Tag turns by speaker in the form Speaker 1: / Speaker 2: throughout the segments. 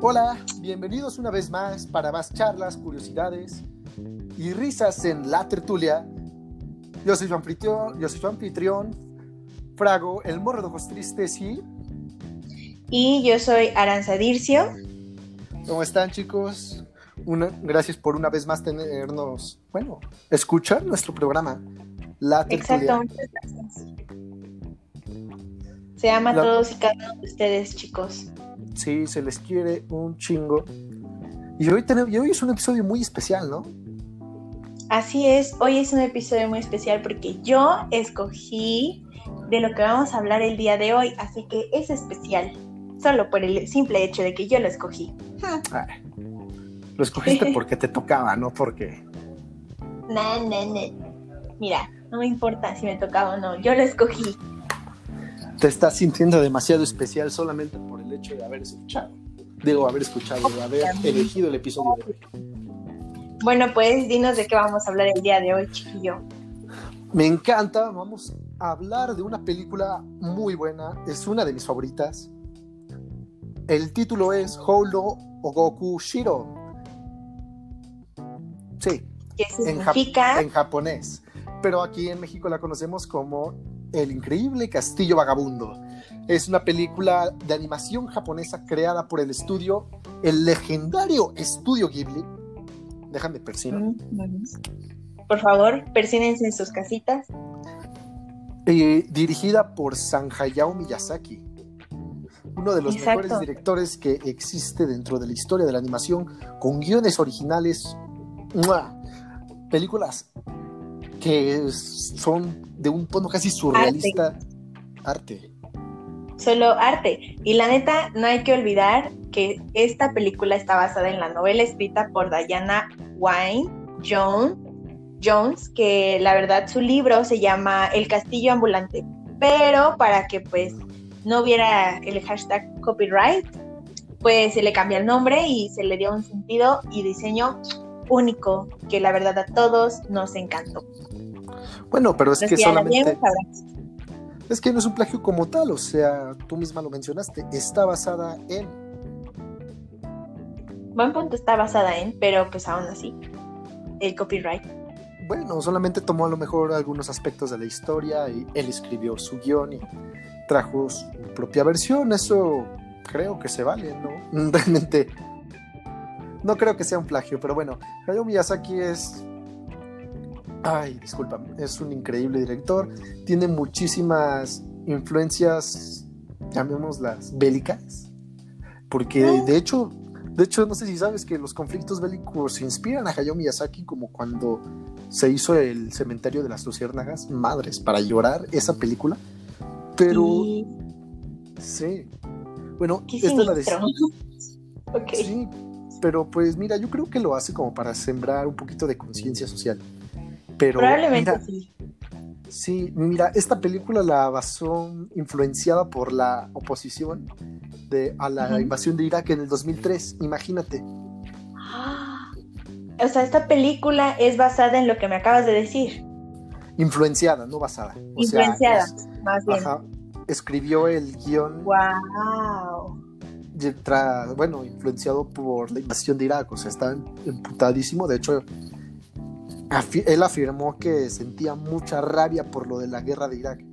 Speaker 1: Hola, bienvenidos una vez más para más charlas, curiosidades y risas en la tertulia. Yo soy su anfitrión, yo soy su anfitrión, Frago, el morro de ojos tristes y...
Speaker 2: Y yo soy Aranza Dircio.
Speaker 1: ¿Cómo están chicos? Una, gracias por una vez más tenernos, bueno, escuchar nuestro programa, La Tertulia.
Speaker 2: Exacto, muchas gracias. Se ama a
Speaker 1: La-
Speaker 2: todos y cada uno de ustedes, chicos.
Speaker 1: Sí, se les quiere un chingo. Y hoy, tenemos, y hoy es un episodio muy especial, ¿no?
Speaker 2: Así es, hoy es un episodio muy especial porque yo escogí de lo que vamos a hablar el día de hoy, así que es especial, solo por el simple hecho de que yo lo escogí.
Speaker 1: Ay, lo escogiste porque te tocaba, no porque...
Speaker 2: Na, na, na. Mira, no me importa si me tocaba o no, yo lo escogí.
Speaker 1: te estás sintiendo demasiado especial solamente por el hecho de haber escuchado. Digo, haber escuchado, de haber elegido el episodio de hoy.
Speaker 2: Bueno, pues dinos de qué vamos a hablar el día de hoy, chiquillo.
Speaker 1: Me encanta, vamos a hablar de una película muy buena, es una de mis favoritas. El título es Holo Ogoku Shiro. Sí,
Speaker 2: ¿Qué
Speaker 1: en, jap-
Speaker 2: significa?
Speaker 1: en japonés. Pero aquí en México la conocemos como El Increíble Castillo Vagabundo. Es una película de animación japonesa creada por el estudio, el legendario estudio Ghibli. Déjame persino.
Speaker 2: Mm, Por favor, persínense en sus casitas.
Speaker 1: Eh, dirigida por San Hayao Miyazaki. Uno de los
Speaker 2: Exacto.
Speaker 1: mejores directores que existe dentro de la historia de la animación, con guiones originales, ¡mua! películas que son de un tono casi surrealista. Arte.
Speaker 2: Solo arte. Y la neta, no hay que olvidar que esta película está basada en la novela escrita por Diana Jones, Jones, que la verdad su libro se llama El Castillo Ambulante. Pero para que pues no hubiera el hashtag copyright, pues se le cambia el nombre y se le dio un sentido y diseño único que la verdad a todos nos encantó.
Speaker 1: Bueno, pero es que solamente. Es que no es un plagio como tal, o sea, tú misma lo mencionaste, está basada en.
Speaker 2: Buen punto está basada en, pero pues aún así, el copyright.
Speaker 1: Bueno, solamente tomó a lo mejor algunos aspectos de la historia y él escribió su guion y trajo su propia versión. Eso creo que se vale, ¿no? Realmente no creo que sea un plagio, pero bueno, Hayao Miyazaki es. Ay, disculpa, es un increíble director. Tiene muchísimas influencias, llamémoslas bélicas, porque de hecho, de hecho, no sé si sabes que los conflictos bélicos inspiran a Hayao Miyazaki como cuando se hizo el cementerio de las luciérnagas, madres, para llorar esa película. Pero
Speaker 2: Y-
Speaker 1: sí. Bueno, esta es la de
Speaker 2: siniestro. ok.
Speaker 1: Sí, pero pues mira, yo creo que lo hace como para sembrar un poquito de conciencia social. Pero
Speaker 2: Probablemente
Speaker 1: mira,
Speaker 2: sí.
Speaker 1: sí, mira, esta película la basó influenciada por la oposición de, a la invasión de Irak en el 2003, imagínate.
Speaker 2: Ah, O sea, esta película es basada en lo que me acabas de decir.
Speaker 1: Influenciada, no basada. O sea,
Speaker 2: Influenciada,
Speaker 1: es-
Speaker 2: más bien.
Speaker 1: ajá, escribió el guion
Speaker 2: Wow.
Speaker 1: tra- bueno, influenciado por la invasión de Irak, o sea, está emputadísimo, de hecho, afi- él afirmó que sentía mucha rabia por lo de la guerra de Irak.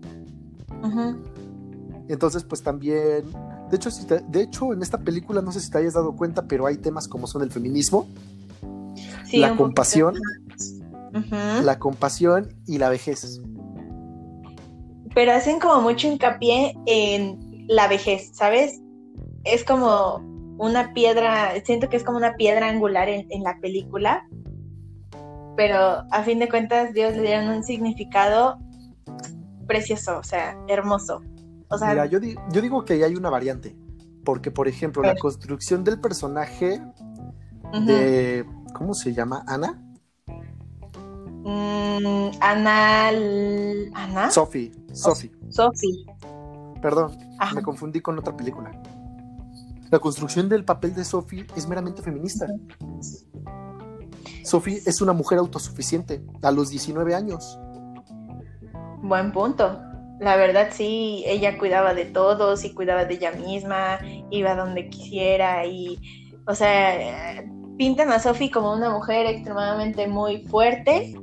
Speaker 1: Entonces, pues también, de hecho, si te- de hecho, en esta película, no sé si te hayas dado cuenta, pero hay temas como son el feminismo,
Speaker 2: Sí,
Speaker 1: la compasión, la compasión y la vejez.
Speaker 2: Pero hacen como mucho hincapié en la vejez, ¿sabes? Es como una piedra, siento que es como una piedra angular en, en la película, pero a fin de cuentas Dios le dieron un significado precioso, o sea, hermoso. O sea,
Speaker 1: Mira, yo, di- yo digo que ahí hay una variante, porque, por ejemplo, la construcción del personaje de, ¿cómo se llama? Ana.
Speaker 2: Mm, Ana, Ana,
Speaker 1: Sophie, Sophie,
Speaker 2: Sophie,
Speaker 1: perdón,
Speaker 2: Ajá.
Speaker 1: me confundí con otra película. La construcción del papel de Sophie es meramente feminista. Sophie es una mujer autosuficiente a los 19 años.
Speaker 2: buen punto. La verdad sí, ella cuidaba de todos y cuidaba de ella misma, iba donde quisiera y, o sea, pintan a Sophie como una mujer extremadamente muy fuerte,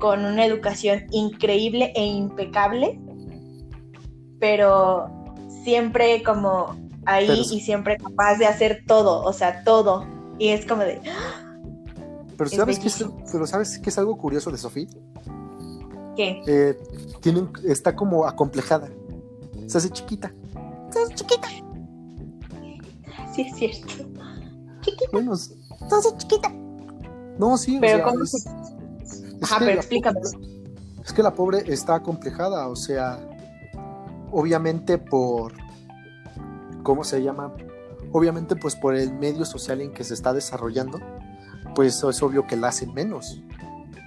Speaker 2: con una educación increíble e impecable, pero siempre como ahí y siempre capaz de hacer todo, o sea, todo. Y es como de...
Speaker 1: Pero ¿sabes, qué es, pero ¿sabes qué es algo curioso de Sophie?
Speaker 2: ¿Qué?
Speaker 1: Eh, tiene está como acomplejada. Se hace chiquita.
Speaker 2: Se hace chiquita. Sí, es cierto.
Speaker 1: Chiquita. Bueno, se hace chiquita. No, sí.
Speaker 2: Pero ¿cómo se... Ajá, pero explícame.
Speaker 1: Es que la pobre está acomplejada, o sea, obviamente por, ¿cómo se llama? Obviamente pues por el medio social en que se está desarrollando, pues es obvio que la hacen menos.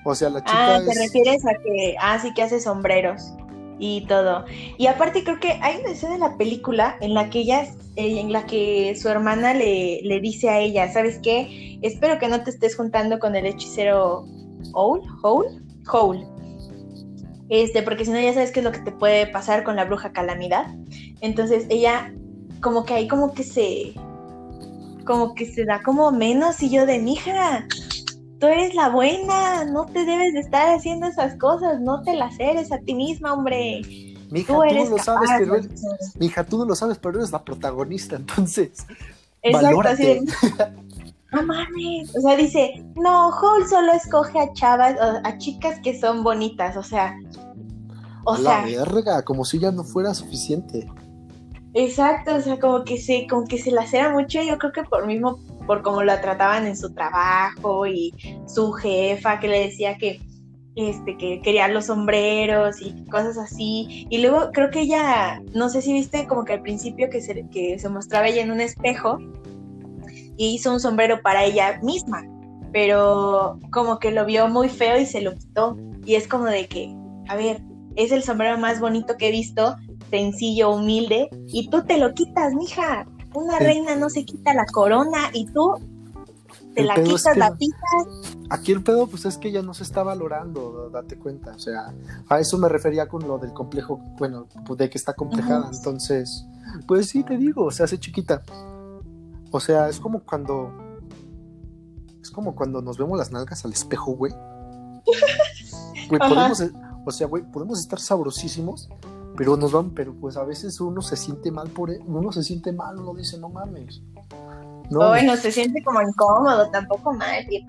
Speaker 1: O sea, la chica.
Speaker 2: Ah, te refieres a que, ah, sí que hace sombreros y todo. Y aparte creo que hay una escena de la película en la que ella, eh, en la que su hermana le, le dice a ella, ¿sabes qué? Espero que no te estés juntando con el hechicero Howl, Howl, Howl. Este, porque si no ya sabes qué es lo que te puede pasar con la bruja calamidad. Entonces ella como que ahí como que se como que se da como menos y yo de mija, tú eres la buena, no te debes de estar haciendo esas cosas, no te las eres a ti misma, hombre.
Speaker 1: Mija, tú, no lo sabes, pero eres, mija, tú no lo sabes, pero eres la protagonista, entonces. Exacto, así de,
Speaker 2: no mames. O sea, dice, no, Hall solo escoge a chavas, a chicas que son bonitas, o sea.
Speaker 1: O la verga, como si ya no fuera suficiente.
Speaker 2: Exacto, o sea, como que se, como que se la era mucho, yo creo que por mismo, por cómo la trataban en su trabajo y su jefa que le decía que, este, que quería los sombreros y cosas así. Y luego creo que ella, no sé si viste como que al principio que se, que se mostraba ella en un espejo y hizo un sombrero para ella misma, pero como que lo vio muy feo y se lo quitó. Y es como de que, a ver, es el sombrero más bonito que he visto, sencillo, humilde, y tú te lo quitas, mija. Una reina no se quita la corona y tú te la quitas, la pisas.
Speaker 1: Aquí el pedo, pues es que ella no se está valorando, date cuenta. O sea, a eso me refería con lo del complejo, bueno, de que está complejada. Entonces, pues sí, te digo, se hace chiquita. O sea, es como cuando. Es como cuando nos vemos las nalgas al espejo, güey. Güey, podemos. O sea, güey, podemos estar sabrosísimos, pero nos van, pero pues a veces uno se siente mal por e, uno se siente mal, uno dice, no mames.
Speaker 2: No, bueno, se siente como incómodo, tampoco mal, y.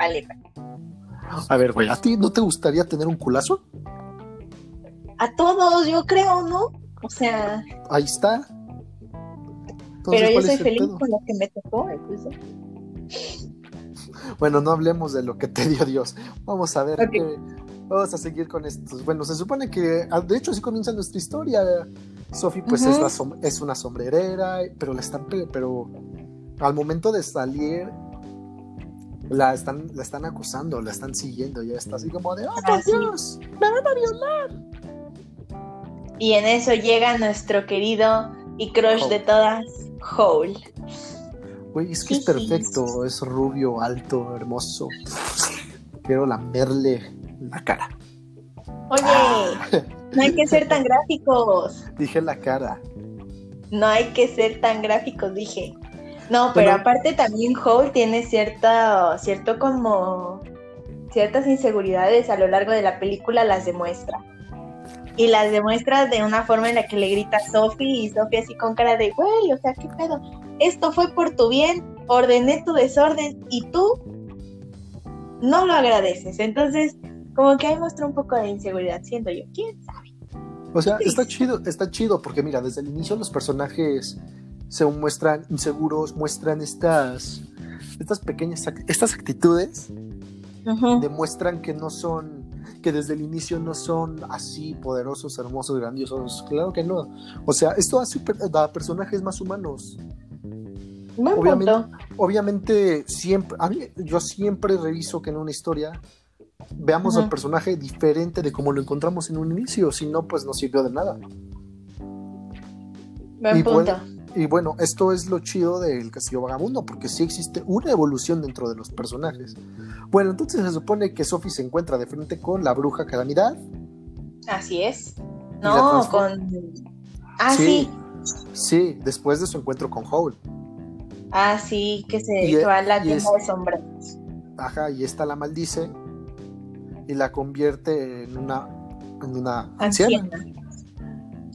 Speaker 1: A ver, güey, ¿a ti no te gustaría tener un culazo?
Speaker 2: A todos, yo creo, ¿no? O sea.
Speaker 1: Ahí está.
Speaker 2: Pero yo soy feliz con lo que me tocó,
Speaker 1: Bueno, no hablemos de lo que te dio Dios. Vamos a ver qué. Vamos a seguir con estos. Bueno, se supone que, ah, de hecho, así comienza nuestra historia. Sophie, pues, es, es una sombrerera, pero la están, pero al momento de salir, la están, la están acusando, la están siguiendo, ya está así como de, ¡oh, por Dios! ¡Me van a violar!
Speaker 2: Y en eso llega nuestro querido y crush de todas, Hole.
Speaker 1: Güey, es que es perfecto, es rubio, alto, hermoso. Quiero lamerle la cara.
Speaker 2: Oye, ah. no hay que ser tan gráficos.
Speaker 1: Dije la cara.
Speaker 2: No hay que ser tan gráficos, dije. No, pero aparte también Hole tiene cierta, cierto como ciertas inseguridades a lo largo de la película las demuestra y las demuestra de una forma en la que le grita a Sophie y Sophie así con cara de, güey, o sea, ¿qué pedo? Esto fue por tu bien, ordené tu desorden y tú no lo agradeces. Entonces, como que ahí muestra un poco de inseguridad, siento yo, quién sabe.
Speaker 1: O sea, está chido, está chido porque mira, desde el inicio los personajes se muestran inseguros, muestran estas, estas pequeñas, estas actitudes, demuestran que no son que desde el inicio no son así poderosos, hermosos, grandiosos. Claro que no. O sea, esto hace a personajes más humanos. obviamente, obviamente, siempre, a mí, yo siempre reviso que en una historia veamos al personaje diferente de como lo encontramos en un inicio, si no, pues no sirvió de nada.
Speaker 2: y, punto.
Speaker 1: y bueno, esto es lo chido del Castillo Vagabundo, porque sí existe una evolución dentro de los personajes. Bueno, entonces se supone que Sophie se encuentra de frente con la bruja Calamidad.
Speaker 2: Así es. No, con. Ah, sí.
Speaker 1: sí. después de su encuentro con Howl.
Speaker 2: Ah, sí, que se va a la tienda de sombras.
Speaker 1: Ajá, y esta la maldice y la convierte en una, en una anciana.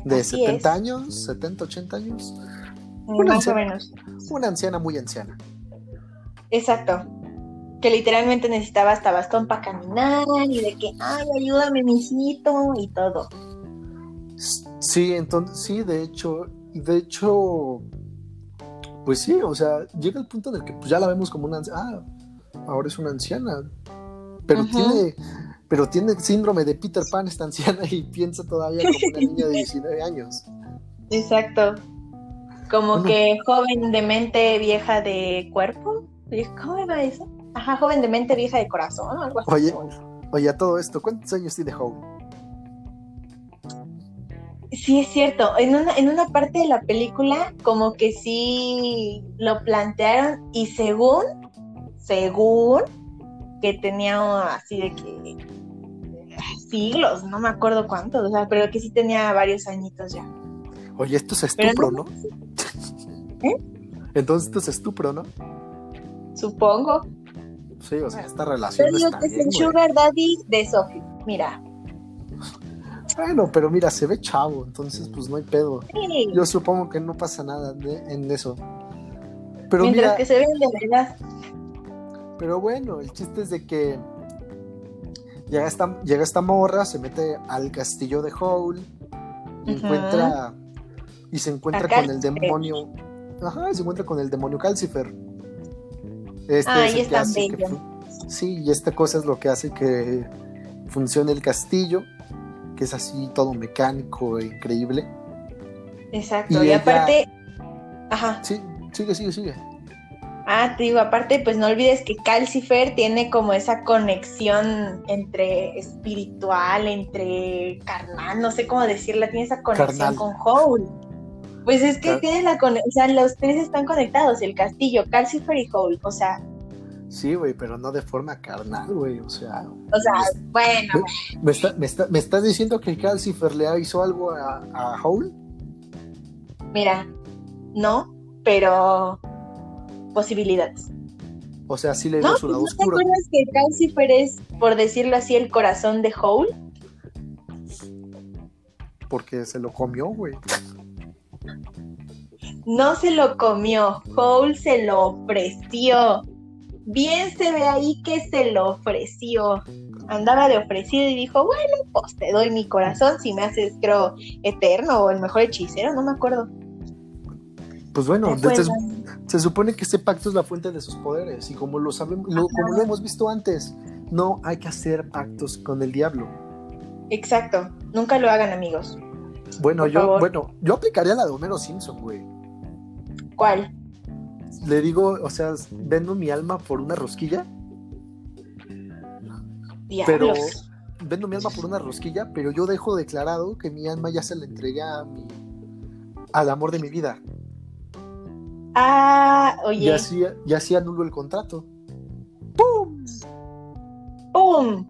Speaker 1: De 70 años, 70, 80 años.
Speaker 2: Una Más o menos.
Speaker 1: Una anciana muy anciana.
Speaker 2: Exacto. Que literalmente necesitaba hasta bastón para caminar y de que, ay, ayúdame, mijito, y todo.
Speaker 1: Sí, entonces, sí, de hecho, de hecho, pues sí, o sea, llega el punto en el que pues, ya la vemos como una anciana. Ah, ahora es una anciana. Pero tiene, pero tiene síndrome de Peter Pan esta anciana y piensa todavía como una niña de 19 años.
Speaker 2: Exacto. Como que joven de mente, vieja de cuerpo. ¿Cómo va eso? Ajá, joven de mente, vieja de corazón, algo así.
Speaker 1: Oye, oye, a todo esto, ¿cuántos años tiene Howe?
Speaker 2: Sí, es cierto. En una, en una parte de la película, como que sí lo plantearon y según, según, que tenía así de que siglos, no me acuerdo cuántos, o sea, pero que sí tenía varios añitos ya.
Speaker 1: Oye, esto es estupro, ¿no? ¿Eh? Entonces esto es estupro, ¿no?
Speaker 2: Supongo.
Speaker 1: Sí, o sea, esta relación. Yo
Speaker 2: está que es el Sugar Daddy de Sophie, mira.
Speaker 1: Bueno, pero mira, se ve chavo, entonces pues no hay pedo. Yo supongo que no pasa nada en eso.
Speaker 2: Pero Mientras que se ven de verdad.
Speaker 1: Pero bueno, el chiste es de que llega esta, llega esta morra, se mete al castillo de Howl y encuentra y se encuentra con el demonio. Ajá, se encuentra con el demonio Calcifer.
Speaker 2: Este ah, es el
Speaker 1: sí, y esta cosa es lo que hace que funcione el castillo, que es así todo mecánico e increíble.
Speaker 2: Exacto, y, aparte. Ajá.
Speaker 1: Sí, sigue, sigue, sigue.
Speaker 2: Ah, te digo, aparte, pues no olvides que Calcifer tiene como esa conexión entre espiritual, entre carnal, no sé cómo decirla, tiene esa conexión con Howl. Pues es que tiene la conexión, o sea, los tres están conectados, el castillo, Calcifer y Howl, o sea.
Speaker 1: Sí, güey, pero no de forma carnal, güey, o sea.
Speaker 2: O sea, bueno.
Speaker 1: Me, me, estás diciendo que Calcifer le hizo algo a, a Howl?
Speaker 2: Mira, no, pero posibilidades.
Speaker 1: O sea, sí le dio su lado
Speaker 2: ¿no ¿Te acuerdas que Calcifer es, por decirlo así, el corazón de Howl?
Speaker 1: Porque se lo comió, güey.
Speaker 2: No se lo comió, Howl se lo ofreció. Bien se ve ahí que se lo ofreció. Andaba de ofrecido y dijo, bueno, pues te doy mi corazón si me haces, creo, eterno o el mejor hechicero, no me acuerdo.
Speaker 1: Pues bueno, se supone que este pacto es la fuente de sus poderes y como lo sabemos, como lo hemos visto antes, no hay que hacer pactos con el diablo.
Speaker 2: Exacto, nunca lo hagan amigos.
Speaker 1: Bueno, yo, bueno, yo aplicaría la de Homero Simpson, güey.
Speaker 2: ¿Cuál?
Speaker 1: Le digo, o sea, vendo mi alma por una rosquilla. Pero vendo mi alma por una rosquilla, pero yo dejo declarado que mi alma ya se la entregué a mi, al amor de mi vida.
Speaker 2: Ah, oye.
Speaker 1: Y así, y así anulo el contrato. ¡Pum!
Speaker 2: ¡Pum!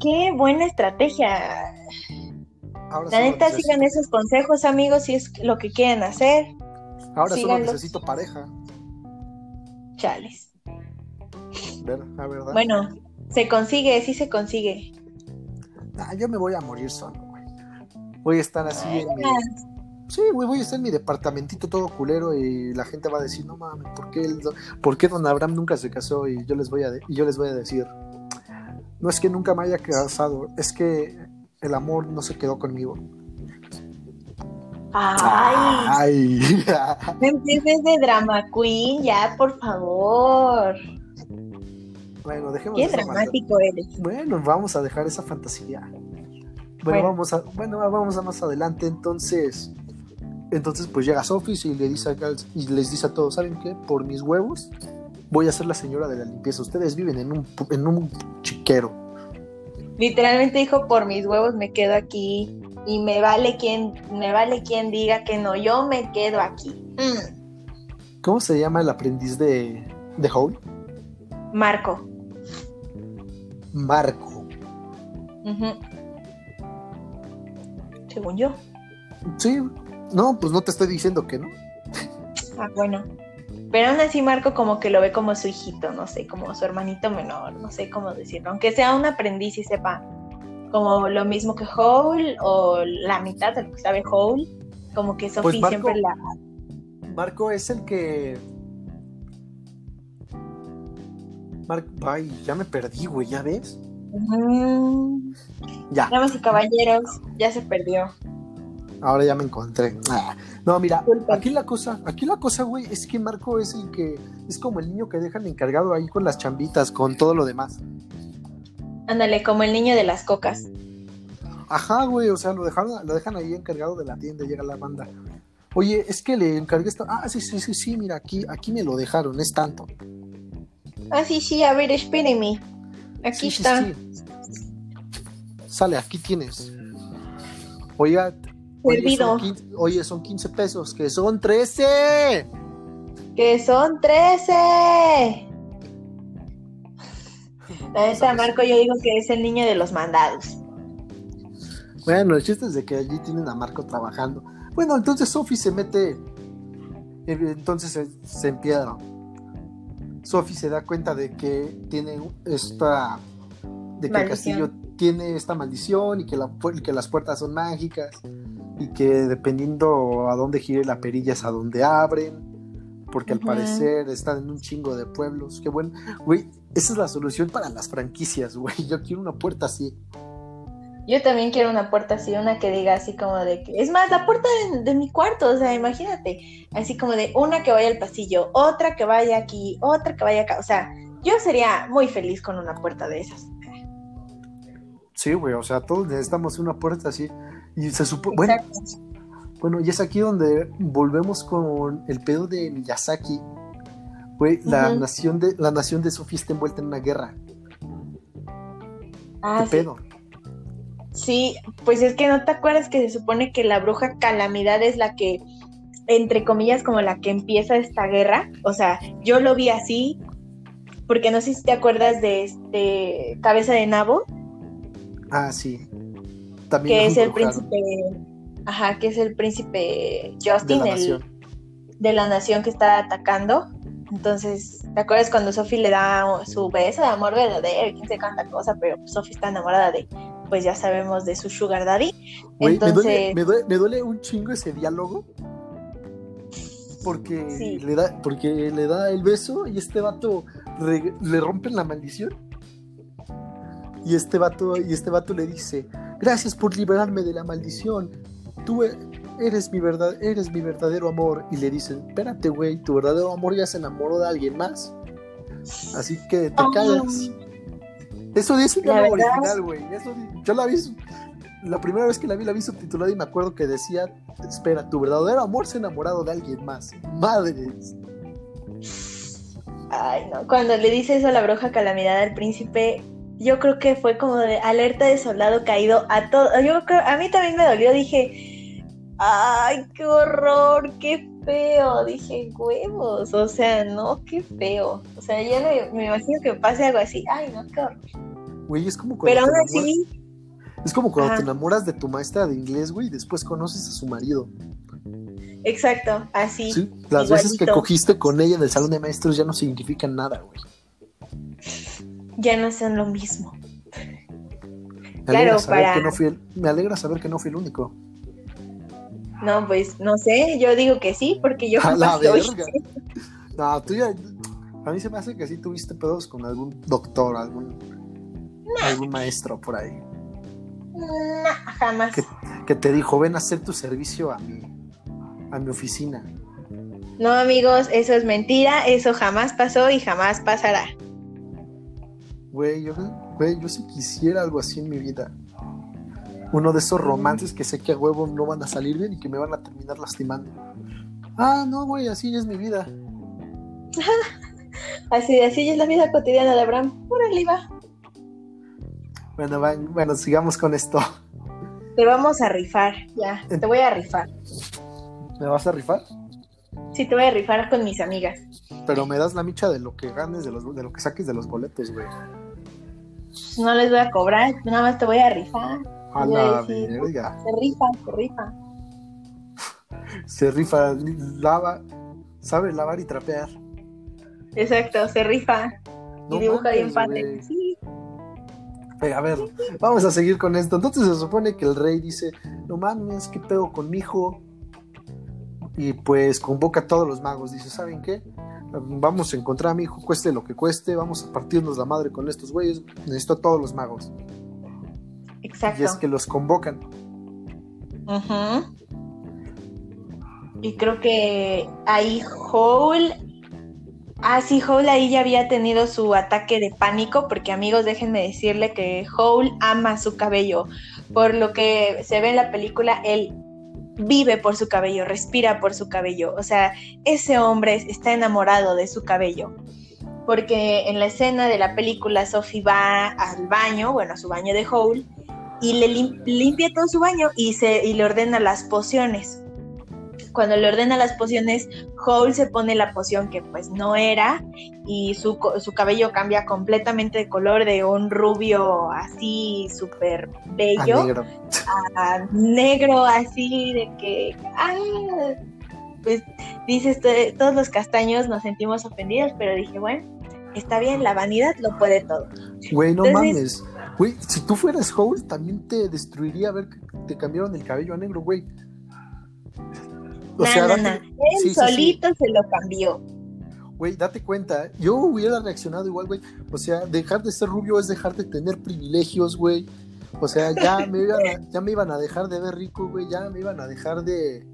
Speaker 2: Qué buena estrategia. la neta, sigan esos consejos, amigos, si es lo que quieren hacer.
Speaker 1: Ahora solo necesito pareja.
Speaker 2: Chales.
Speaker 1: Ver, verdad.
Speaker 2: Bueno, se consigue, sí se consigue.
Speaker 1: Ah, yo me voy a morir solo, güey. Voy a estar así en mi Sí, güey, voy a estar en mi departamentito todo culero y la gente va a decir, no mames, ¿por qué, ¿por qué don Abraham nunca se casó? Y yo les voy a, y yo les voy a decir, no es que nunca me haya casado, es que el amor no se quedó conmigo.
Speaker 2: Ay, Ay. empieces de drama queen, ya, por favor.
Speaker 1: Bueno, dejemos
Speaker 2: Qué dramático eres.
Speaker 1: Bueno, vamos a dejar esa fantasía. Bueno, vamos a, bueno, vamos a más adelante entonces. Entonces pues llega Sophie y, le dice y les dice a todos, ¿saben qué? Por mis huevos voy a ser la señora de la limpieza. Ustedes viven en un, en un chiquero.
Speaker 2: Literalmente dijo, por mis huevos me quedo aquí y me vale quien, me vale quien diga que no, yo me quedo aquí. Mm.
Speaker 1: ¿Cómo se llama el aprendiz de, de Howl?
Speaker 2: Marco.
Speaker 1: Marco.
Speaker 2: según yo.
Speaker 1: Sí, no, pues no te estoy diciendo que no.
Speaker 2: Ah, bueno. Pero aún así Marco como que lo ve como su hijito, no sé, como su hermanito menor, no sé cómo decirlo. Aunque sea un aprendiz y sepa como lo mismo que Hole o la mitad de lo que sabe Hole, como que Sophie
Speaker 1: Marco-
Speaker 2: siempre la...
Speaker 1: Marco es el que. Marco, ay, ya me perdí, güey, ¿ya ves?
Speaker 2: Mm,
Speaker 1: Ya,
Speaker 2: Damas y caballeros, ya se perdió.
Speaker 1: Ahora ya me encontré. Ah, No, mira, aquí la cosa, aquí la cosa, güey, es que Marco es el que es como el niño que dejan encargado ahí con las chambitas, con todo lo demás.
Speaker 2: Ándale, como el niño de las cocas.
Speaker 1: Ajá, güey, o sea, lo dejaron, lo dejan ahí encargado de la tienda, llega la banda. Oye, es que le encargué esto. Ah, sí, sí, sí, sí, mira, aquí, aquí me lo dejaron, es tanto.
Speaker 2: Ah, sí, sí, a ver, espéreme. Aquí
Speaker 1: Sí, sí,
Speaker 2: está.
Speaker 1: sí. Sale, aquí tienes. Oiga, oye
Speaker 2: Servido.
Speaker 1: son, 15, oye, son 15 pesos, que son 13.
Speaker 2: Que son 13. La neta, Marco, yo digo que es el niño de los mandados.
Speaker 1: Bueno, el chiste es de que allí tienen a Marco trabajando. Bueno, entonces Sophie se mete. eh, Entonces se, se empiedra. Sophie se da cuenta de que tiene esta. de que el
Speaker 2: Maldición.
Speaker 1: castillo tiene esta maldición y que, la que las puertas son mágicas y que dependiendo a dónde gire la perilla es a donde abren. Porque al parecer están en un chingo de pueblos. Qué bueno. Güey, esa es la solución para las franquicias, güey. Yo quiero una puerta así.
Speaker 2: Yo también quiero una puerta así, una que diga así como de que. Es más, la puerta de, de mi cuarto, o sea, imagínate. Así como de una que vaya al pasillo, otra que vaya aquí, otra que vaya acá. O sea, yo sería muy feliz con una puerta de esas.
Speaker 1: Sí, güey, o sea, todos necesitamos una puerta así. Y se supone. Bueno, bueno, y es aquí donde volvemos con el pedo de Miyazaki. Güey, la nación de la nación de Sophie está envuelta en una guerra.
Speaker 2: Ah,
Speaker 1: ¿Qué
Speaker 2: sí.
Speaker 1: pedo?
Speaker 2: Sí, pues es que no te acuerdas que se supone que la bruja calamidad es la que, entre comillas, como la que empieza esta guerra. O sea, yo lo vi así, porque no sé si te acuerdas de este Cabeza de Nabo,
Speaker 1: Ah, sí. También
Speaker 2: que es el príncipe, ajá, que es el príncipe
Speaker 1: de
Speaker 2: Justin,
Speaker 1: la
Speaker 2: el- de la nación que está atacando. Entonces, ¿te acuerdas cuando Sophie le da su beso de amor verdadero? ¿Quién se canta cosa? Pero Sophie está enamorada de, pues ya sabemos, de su sugar daddy.
Speaker 1: Me, duele, me, duele, me duele un chingo ese diálogo. Porque,
Speaker 2: Sí.
Speaker 1: le da, porque le da el beso y este vato re- le rompen la maldición. Y este vato, y este vato le dice, gracias por liberarme de la maldición. Tú e- eres mi verdad, eres mi verdadero amor. Y le dicen, espérate, güey, tu verdadero amor ya se enamoró de alguien más. Así que te callas. Eso dice el
Speaker 2: La verdad-
Speaker 1: original, güey. Yo la vi, la primera vez que la vi, la vi subtitulada y me acuerdo que decía, espera, tu verdadero amor se ha enamorado de alguien más. Madres.
Speaker 2: Ay, no. Cuando le dice eso a la bruja calamidad al príncipe, yo creo que fue como de alerta de soldado caído a todo. Yo creo, a mí también me dolió, dije, ay, qué horror, qué feo. Dije, huevos, o sea, no, qué feo. O sea, ya me, me imagino que pase algo así. Ay, no, qué horror.
Speaker 1: Güey, es como cuando,
Speaker 2: Pero aún así,
Speaker 1: es como cuando
Speaker 2: Ajá.
Speaker 1: te enamoras de tu maestra de inglés, güey, y después conoces a su marido.
Speaker 2: exacto, así.
Speaker 1: ¿sí? Las veces que cogiste con ella en el salón de maestros ya no significan nada, güey.
Speaker 2: Ya no son lo mismo.
Speaker 1: Me
Speaker 2: Claro, para-
Speaker 1: que no fui el, me alegra saber que no fui el único.
Speaker 2: No, pues no sé, yo digo que sí, porque yo
Speaker 1: A la verga. No, tú ya. A mí se me hace que sí tuviste pedos con algún doctor, algún, algún maestro por ahí.
Speaker 2: No, jamás.
Speaker 1: ¿Qué? Que te dijo, ven a hacer tu servicio a mi, a mi oficina.
Speaker 2: No, amigos, eso es mentira, eso jamás pasó y jamás pasará.
Speaker 1: Güey, yo, güey, yo sí quisiera algo así en mi vida. Uno de esos romances que sé que a huevo no van a salir bien y que me van a terminar lastimando. Ah, no, güey, así es mi vida.
Speaker 2: Así, así es la vida cotidiana de Abraham. Órale, va.
Speaker 1: Bueno, bueno, sigamos con esto.
Speaker 2: Te vamos a rifar, ya. Te voy a rifar.
Speaker 1: ¿Me vas a rifar?
Speaker 2: Sí, te voy a rifar con mis amigas.
Speaker 1: Pero me das la micha de lo que ganes, de, los, de lo que saques de los boletos, güey.
Speaker 2: No les voy a cobrar, nada más te voy a rifar.
Speaker 1: A la verga.
Speaker 2: Se rifa, se rifa.
Speaker 1: Se rifa, lava, sabe lavar y trapear.
Speaker 2: Exacto, se rifa.
Speaker 1: No
Speaker 2: y dibuja bien padre. Sí,
Speaker 1: Eh, A ver, vamos a seguir con esto. Entonces se supone que el rey dice, no mames, ¿qué pedo con mi hijo? Y pues convoca a todos los magos. Dice, ¿saben qué? Vamos a encontrar a mi hijo, cueste lo que cueste, vamos a partirnos la madre con estos güeyes. Necesito a todos los magos.
Speaker 2: exacto.
Speaker 1: Y es que los convocan.
Speaker 2: Ujú. Y creo que ahí Hole. Ah, sí, Hole ahí ya había tenido su ataque de pánico, porque amigos, déjenme decirle que Hole ama su cabello. Por lo que se ve en la película, él vive por su cabello, respira por su cabello. O sea, ese hombre está enamorado de su cabello. Porque en la escena de la película, Sophie va al baño, bueno, a su baño de Hole, y le lim- limpia todo su baño y, se, y le ordena las pociones. Cuando le ordena las pociones, Hole se pone la poción que pues no era y su, su cabello cambia completamente de color de un rubio así súper
Speaker 1: A
Speaker 2: bello
Speaker 1: negro.
Speaker 2: a negro así de que ah, pues dices "To- todos los castaños nos sentimos ofendidos pero dije bueno está bien la vanidad lo puede todo
Speaker 1: Güey, no
Speaker 2: Entonces-
Speaker 1: mames. Güey, si tú fueras Howl, también te destruiría ver que te cambiaron el cabello a negro, güey. O sea, date-
Speaker 2: él
Speaker 1: sí, sí, sí.
Speaker 2: solito se lo cambió
Speaker 1: Güey, date cuenta, yo hubiera reaccionado igual, güey. O sea, dejar de ser rubio es dejar de tener privilegios, güey. O sea, ya me iban a, ya me iban a dejar de ver rico, güey. Ya me iban a dejar de,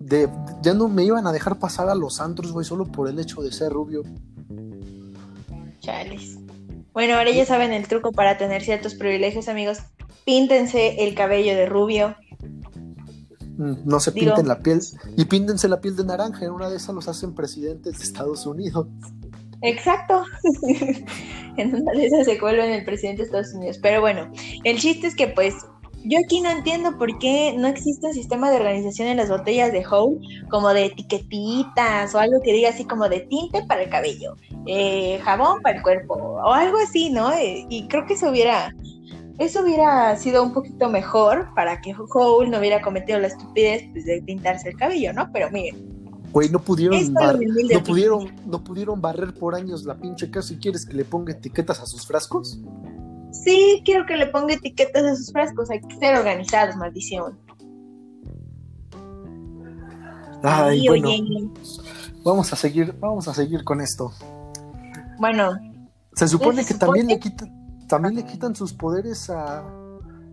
Speaker 1: de. Ya no me iban a dejar pasar a los antros, güey, solo por el hecho de ser rubio.
Speaker 2: Chales. Bueno, ahora ya saben el truco para tener ciertos privilegios, amigos. Píntense el cabello de rubio.
Speaker 1: No se
Speaker 2: Digo-
Speaker 1: pinten la piel. Y píntense la piel de naranja. En una de esas los hacen presidentes de Estados Unidos.
Speaker 2: Exacto. en una de esas se vuelven el presidente de Estados Unidos. Pero bueno, el chiste es que pues yo aquí no entiendo por qué no existe un sistema de organización en las botellas de Howl, como de etiquetitas o algo que diga así como de tinte para el cabello, eh, jabón para el cuerpo o algo así, ¿no? Eh, y creo que eso hubiera, eso hubiera sido un poquito mejor para que Howl no hubiera cometido la estupidez pues, de pintarse el cabello, ¿no? Pero miren,
Speaker 1: Güey, no pudieron, bar- no pudieron, no pudieron barrer por años la pinche casa y quieres que le ponga etiquetas a sus frascos.
Speaker 2: Sí, quiero que le ponga etiquetas a sus frascos. Hay que ser organizados, maldición.
Speaker 1: Ay,
Speaker 2: Ay,
Speaker 1: bueno,
Speaker 2: oye.
Speaker 1: vamos a seguir, vamos a seguir con esto.
Speaker 2: Bueno,
Speaker 1: Se supone que también le quitan, también le quitan sus poderes a,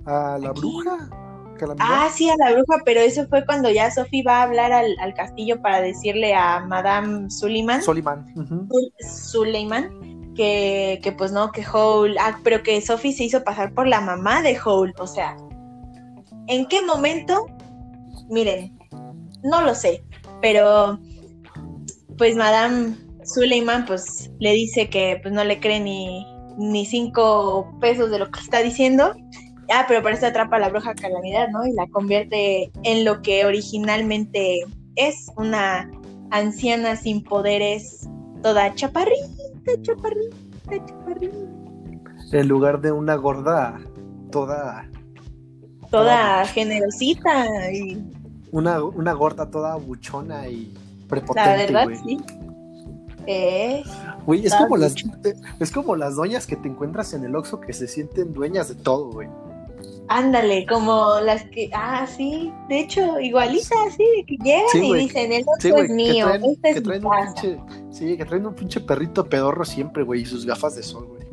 Speaker 1: a la bruja. Calamidad.
Speaker 2: ah, sí, a la bruja, pero eso fue cuando ya Sophie va a hablar al, al castillo para decirle a Madame Suleiman,
Speaker 1: Soliman. ujú.
Speaker 2: Suleiman que, que pues no, que Howl, ah, pero que Sophie se hizo pasar por la mamá de Howl. O sea, ¿en qué momento? Miren, no lo sé, pero pues Madame Suleiman pues le dice que pues no le cree ni, ni cinco pesos de lo que está diciendo. Ah, pero para eso atrapa a la bruja calamidad, ¿no? Y la convierte en lo que originalmente es una anciana sin poderes, toda chaparrita, chaparrita, chaparrita,
Speaker 1: En lugar de una gorda, toda.
Speaker 2: toda generosita y
Speaker 1: Una, una gorda toda buchona y
Speaker 2: la
Speaker 1: prepotente,
Speaker 2: verdad
Speaker 1: güey.
Speaker 2: sí. Eh,
Speaker 1: Güey, es como las es como las doñas que te encuentras en el Oxxo que se sienten dueñas de todo, güey.
Speaker 2: ándale, como las que, ah, sí, de hecho, igualita, así, de que llegan
Speaker 1: Sí,
Speaker 2: y dicen, el
Speaker 1: Sí,
Speaker 2: otro
Speaker 1: güey,
Speaker 2: es mío,
Speaker 1: traen,
Speaker 2: esta
Speaker 1: que
Speaker 2: es mi
Speaker 1: traen un
Speaker 2: casa.
Speaker 1: pinche, sí, que traen un pinche perrito pedorro siempre, güey, y sus gafas de sol, güey.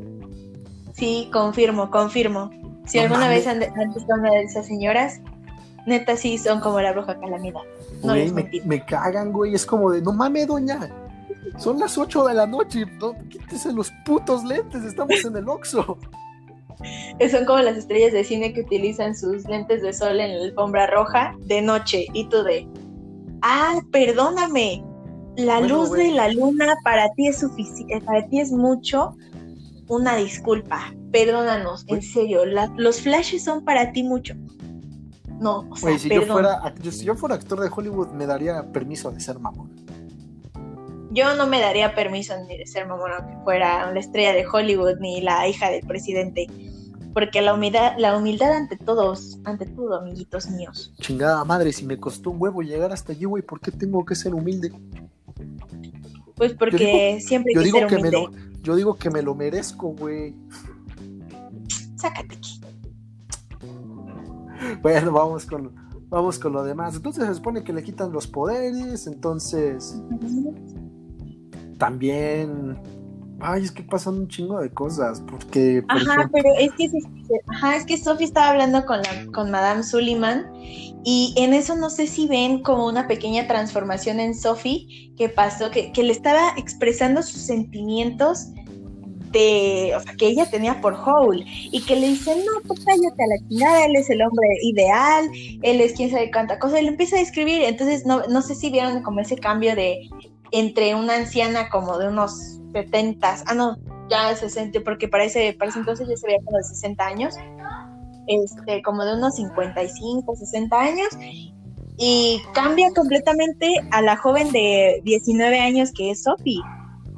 Speaker 2: Sí, confirmo, confirmo. Si
Speaker 1: No
Speaker 2: alguna
Speaker 1: mames.
Speaker 2: vez han, han visto una de esas señoras, neta sí son como la bruja calamidad. No
Speaker 1: Güey,
Speaker 2: les
Speaker 1: me, me cagan, güey. Es como de, no mames, doña. Son las 8 de la noche. No, quítese los putos lentes. Estamos en el Oxxo.
Speaker 2: Son como las estrellas de cine que utilizan sus lentes de sol en la alfombra roja de noche. Y tú de, ah, perdóname, la
Speaker 1: Bueno,
Speaker 2: luz de la luna para ti es suficiente, para ti es mucho. Una disculpa, perdónanos, en serio, la- los flashes son para ti mucho. No, o sea,
Speaker 1: si yo fuera, yo- si yo fuera actor de Hollywood, me daría permiso de ser mamón.
Speaker 2: Yo no me daría permiso ni de ser mamón aunque fuera la estrella de Hollywood ni la hija del presidente. Porque la humildad, la humildad ante todos, ante todo, amiguitos míos.
Speaker 1: Chingada madre, si me costó un huevo llegar hasta allí, güey, ¿por qué tengo que ser humilde?
Speaker 2: Pues porque siempre hay que ser humilde.
Speaker 1: Que me lo, yo digo que me lo merezco, güey.
Speaker 2: Sácate aquí.
Speaker 1: Bueno, vamos con, vamos con lo demás. Entonces se supone que le quitan los poderes, entonces también ay, es que pasan un chingo de cosas, porque...
Speaker 2: ajá, pero es que, ajá, es que Sophie estaba hablando con, la, con Madame Sullivan y en eso no sé si ven como una pequeña transformación en Sophie que pasó, que, que le estaba expresando sus sentimientos de, o sea, que ella tenía por Hole y que le dice, no, pues cállate a la chingada, él es el hombre ideal, él es quien sabe cuánta cosa, y le empieza a describir, entonces no, no sé si vieron como ese cambio de entre una anciana como de unos 70, ah no, ya 60, porque parece, parece entonces ya se veía como de 60 años, este, como de unos 55, 60 años, y cambia completamente a la joven de 19 años que es Sophie.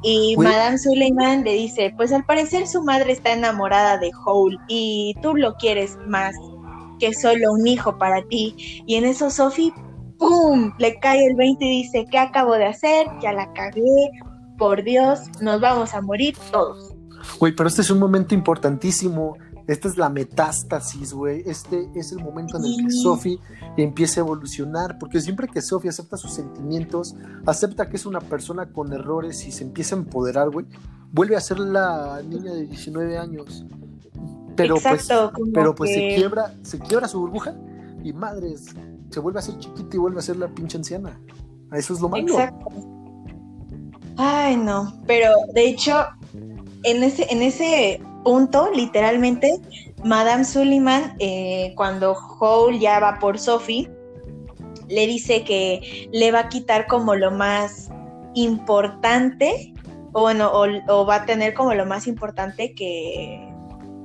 Speaker 2: Y Madame Suleiman le dice, pues al parecer su madre está enamorada de Hole y tú lo quieres más que solo un hijo para ti. Y en eso Sophie ¡pum! Le cae el 20 y dice, ¿qué acabo de hacer? Ya la cagué, por Dios, nos vamos a morir todos.
Speaker 1: Güey, pero este es un momento importantísimo. Esta es la metástasis, güey. Este es el momento en el que Sophie empieza a evolucionar, porque siempre que Sophie acepta sus sentimientos, acepta que es una persona con errores y se empieza a empoderar, güey, vuelve a ser la niña de 19 años. Pero pues, pero pues se quiebra, se quiebra su burbuja y madres, se vuelve a ser chiquita y vuelve a ser la pinche anciana. Eso es lo malo.
Speaker 2: Ay, no, pero de hecho, en ese, en ese punto, literalmente, Madame Sullivan, eh, cuando Hole ya va por Sophie, le dice que le va a quitar como lo más importante, o bueno, o, va a tener como lo más importante que,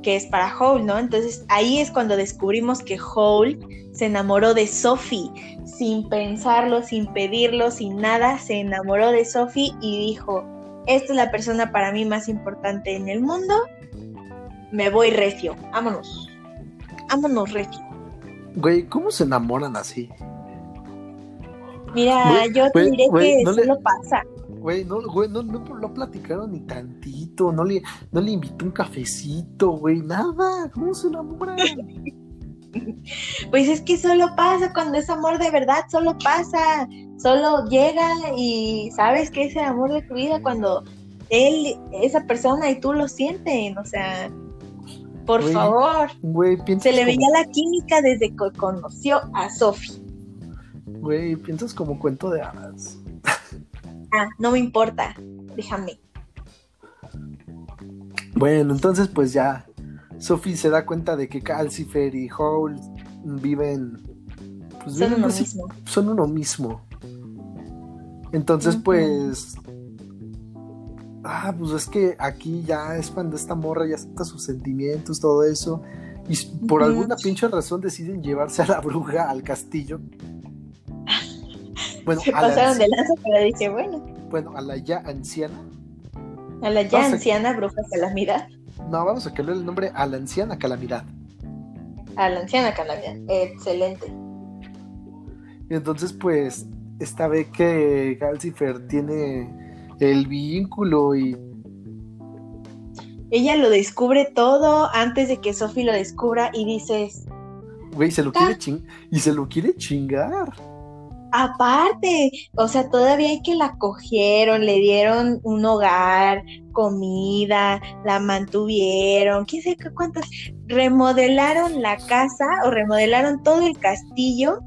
Speaker 2: que es para Hole, ¿no? Entonces ahí es cuando descubrimos que Hole se enamoró de Sophie, sin pensarlo, sin pedirlo, sin nada, se enamoró de Sophie y dijo, esta es la persona para mí más importante en el mundo, me voy recio, vámonos, vámonos recio.
Speaker 1: Güey, ¿cómo se enamoran así?
Speaker 2: Mira, yo te diré que eso solo pasa.
Speaker 1: Güey, no, güey, no, no, no, platicaron ni tantito, no le, no le invitó un cafecito, güey, nada, ¿cómo se enamoran?
Speaker 2: Pues es que solo pasa cuando es amor de verdad, solo pasa, solo llega y sabes que es el amor de tu vida cuando él, esa persona y tú lo sienten, o sea, por favor. se le veía la química desde que conoció a Sophie.
Speaker 1: Güey, piensas como cuento de hadas.
Speaker 2: Ah, no me importa, déjame.
Speaker 1: Bueno, entonces pues ya Sophie se da cuenta de que Calcifer y Hole viven.
Speaker 2: Pues, son uno mismo.
Speaker 1: Son uno mismo. Entonces, pues. Ah, pues es que aquí ya es cuando esta morra ya acepta sus sentimientos, todo eso. Y por alguna pinche razón deciden llevarse a la bruja al castillo.
Speaker 2: Bueno, Se pasaron de lanza, pero dije, bueno.
Speaker 1: Bueno, a la ya anciana.
Speaker 2: A la ya anciana bruja calamidad.
Speaker 1: No, vamos a cambiar el nombre a la anciana calamidad.
Speaker 2: A la anciana calamidad, excelente.
Speaker 1: Y entonces, pues, esta vez que Calcifer tiene el vínculo y.
Speaker 2: Ella lo descubre todo antes de que Sophie lo descubra y dices.
Speaker 1: Güey, se lo quiere ching y se lo quiere chingar.
Speaker 2: Aparte, o sea, todavía hay que la cogieron, le dieron un hogar, comida, la mantuvieron, quién sé cuántas, remodelaron la casa o remodelaron todo el castillo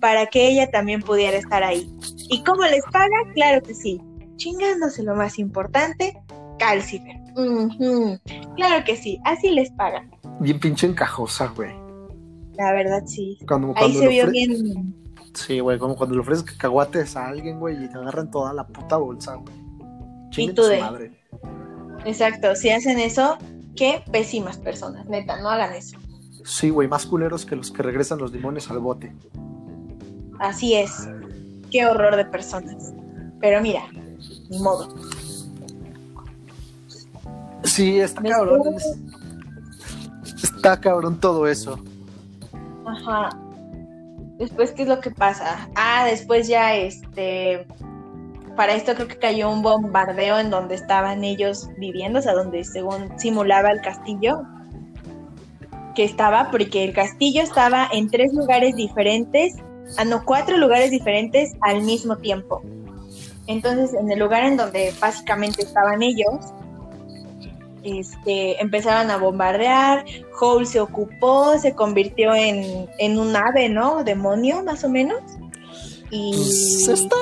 Speaker 2: para que ella también pudiera estar ahí. ¿Y cómo les paga? Claro que sí, chingándose lo más importante, Calcifer. Claro que sí, así les paga.
Speaker 1: Bien pinche encajosa, güey.
Speaker 2: La verdad, sí. ahí se vio bien
Speaker 1: Sí, güey, como cuando le ofreces cacahuates a alguien, güey, y te agarran toda la puta bolsa, güey.
Speaker 2: Tú de... madre. Exacto, si hacen eso, qué pésimas personas, neta, no hagan eso.
Speaker 1: Sí, güey, más culeros que los que regresan los limones al bote.
Speaker 2: Así es. Qué horror de personas. Pero mira, ni modo.
Speaker 1: Sí, está cabrón. Está cabrón todo eso.
Speaker 2: Ajá. Después, ¿qué es lo que pasa? Ah, después ya, este, para esto creo que cayó un bombardeo en donde estaban ellos viviendo, o sea, donde según simulaba el castillo que estaba, porque el castillo estaba en tres lugares diferentes, ah, no, cuatro lugares diferentes al mismo tiempo. Entonces, en el lugar en donde básicamente estaban ellos, este, empezaron a bombardear, Hole se ocupó, se convirtió en, en un ave, ¿no? Demonio, más o menos. Y
Speaker 1: Pues está.